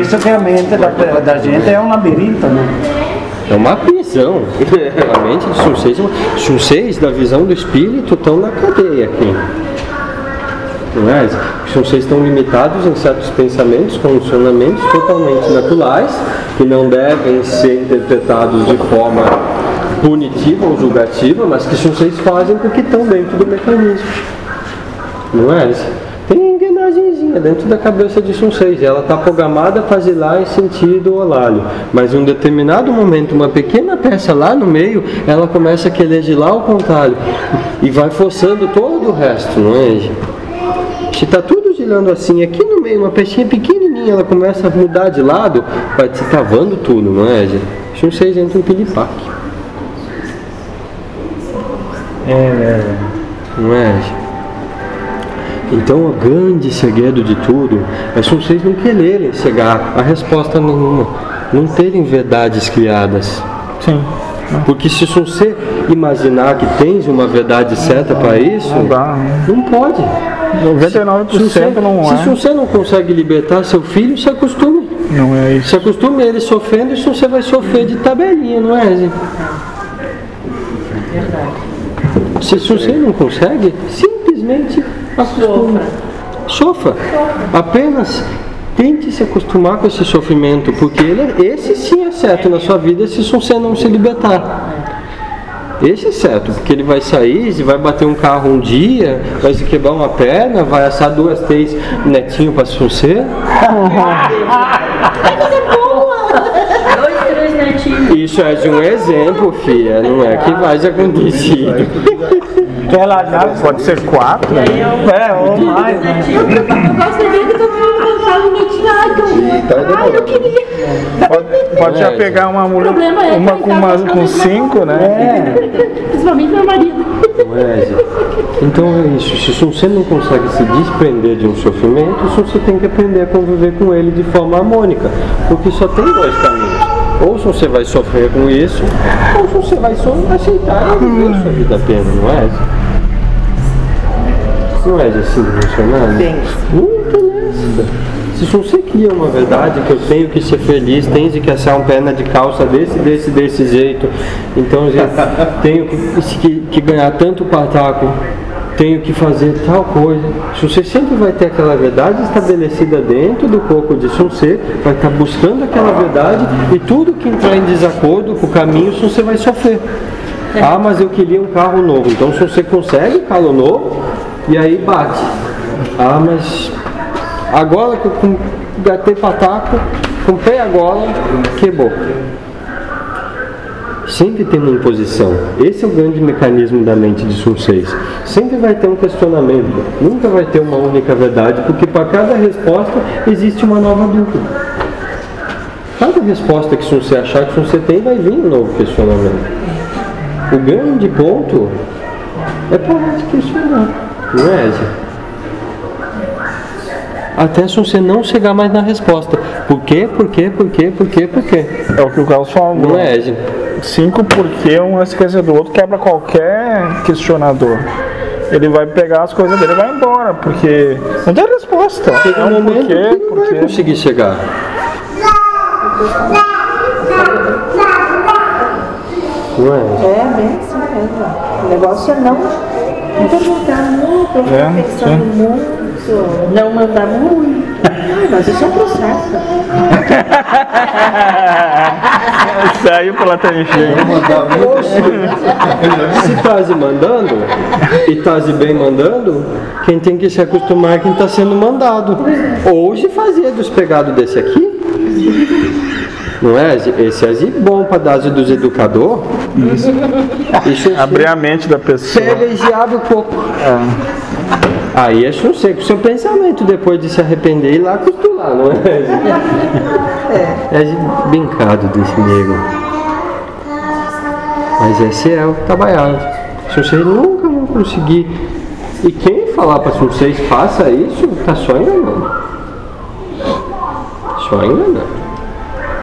Isso que a mente da, da gente é um labirinto, né? É uma prisão. A mente de Sunseis, Sunseis da visão do espírito estão na cadeia aqui. Não é? Sunseis estão limitados em certos pensamentos, condicionamentos totalmente naturais, que não devem ser interpretados de forma punitiva ou julgativa, mas que Sunseis fazem porque estão dentro do mecanismo. Não é? Engrenagemzinha dentro da cabeça de Sun 6. Ela está programada a fazer lá em sentido horário. Mas em um determinado momento, uma pequena peça lá no meio, ela começa a querer girar ao contrário. E vai forçando todo o resto, não é? Se está tudo girando assim, aqui no meio, uma pecinha pequenininha, ela começa a mudar de lado, vai se travando tudo, não é? Sun 6 entra um pilipaque. É, é. Não é? Então, o grande segredo de tudo é se vocês não quererem chegar a resposta nenhuma, não terem verdades criadas. Sim. Porque se você imaginar que tens uma verdade certa para isso, Não dá. né? não pode. 99% Se você, não se é. você não consegue libertar seu filho, se acostume. Não é isso. Se acostume ele sofrendo, isso você vai sofrer de tabelinha, não é, Zé? Se você não consegue, simplesmente acostume. Sofra. Apenas tente se acostumar com esse sofrimento, porque ele, esse sim é certo na sua vida se você não se libertar. Esse é certo, porque ele vai sair, vai bater um carro um dia, vai se quebrar uma perna, vai assar duas, três netinhos para você. Isso é de um exemplo, filha, não é que vai acontecido. Ela já Pode ser quatro. é, ou mais. né? Eu gosto de ver todo mundo fala netinho. Ai, eu queria. Pode, pode já É. pegar uma mulher, é uma com, tá uma, com de cinco, né? Principalmente meu marido. É? Então é isso, se você não consegue se desprender de um sofrimento, você tem que aprender a conviver com ele de forma harmônica, porque só tem dois caminhos. Ou se você vai sofrer com isso, ou se você vai só aceitar e viver sua vida plena, não é? Não é assim funcionando? Tem. Muito nessa. Se você cria uma verdade que eu tenho que ser feliz, tens que assar um perna de calça desse, desse, desse jeito, então eu tenho que, que, que ganhar tanto pataco, tenho que fazer tal coisa. Se você sempre vai ter aquela verdade estabelecida dentro do corpo de Sun Tse, vai estar buscando aquela verdade e tudo que entrar em desacordo com o caminho, Tse vai sofrer. Ah, mas eu queria um carro novo. Então, se você consegue um carro novo, e aí bate. Ah, mas agora que eu gatei pataco, comprei agora, quebrou. Sempre tem uma imposição. Esse é o grande mecanismo da mente de Sun 6. Sempre vai ter um questionamento. Nunca vai ter uma única verdade, porque para cada resposta existe uma nova dúvida. Cada resposta que Sun Tse achar que Sun Tse tem, vai vir um novo questionamento. O grande ponto é parar de questionar. Não é, Zé? Até se você não chegar mais na resposta. Por quê? Por quê? Por quê? Por quê? Por quê? É o que o Carlos falou. Não é, Zé? Cinco porque um esquecer do outro quebra qualquer questionador. Ele vai pegar as coisas dele e vai embora, porque não tem resposta. Chega É um momento porquê, que não vai porquê. conseguir chegar. Não é? É, bem assim mesmo. O negócio é não perguntar muito, não É, pensando muito, não mandar muito. Ai, mas isso é um processo. Saiu pela tangente. Se tá se mandando e tá se bem mandando, quem tem que se acostumar é quem está sendo mandado. Ou se fazer dos pegados desse aqui. Não é? Esse é bom para dar dos educador. Isso. Abrir a mente da pessoa. Pega e abre um pouco. Aí é sossego o seu pensamento depois de se arrepender e ir lá costurar, não é? É brincado desse nego. Mas esse é o trabalhado. Se vocês nunca vão conseguir. E quem falar para vocês faça isso, tá só enganando. Só enganando.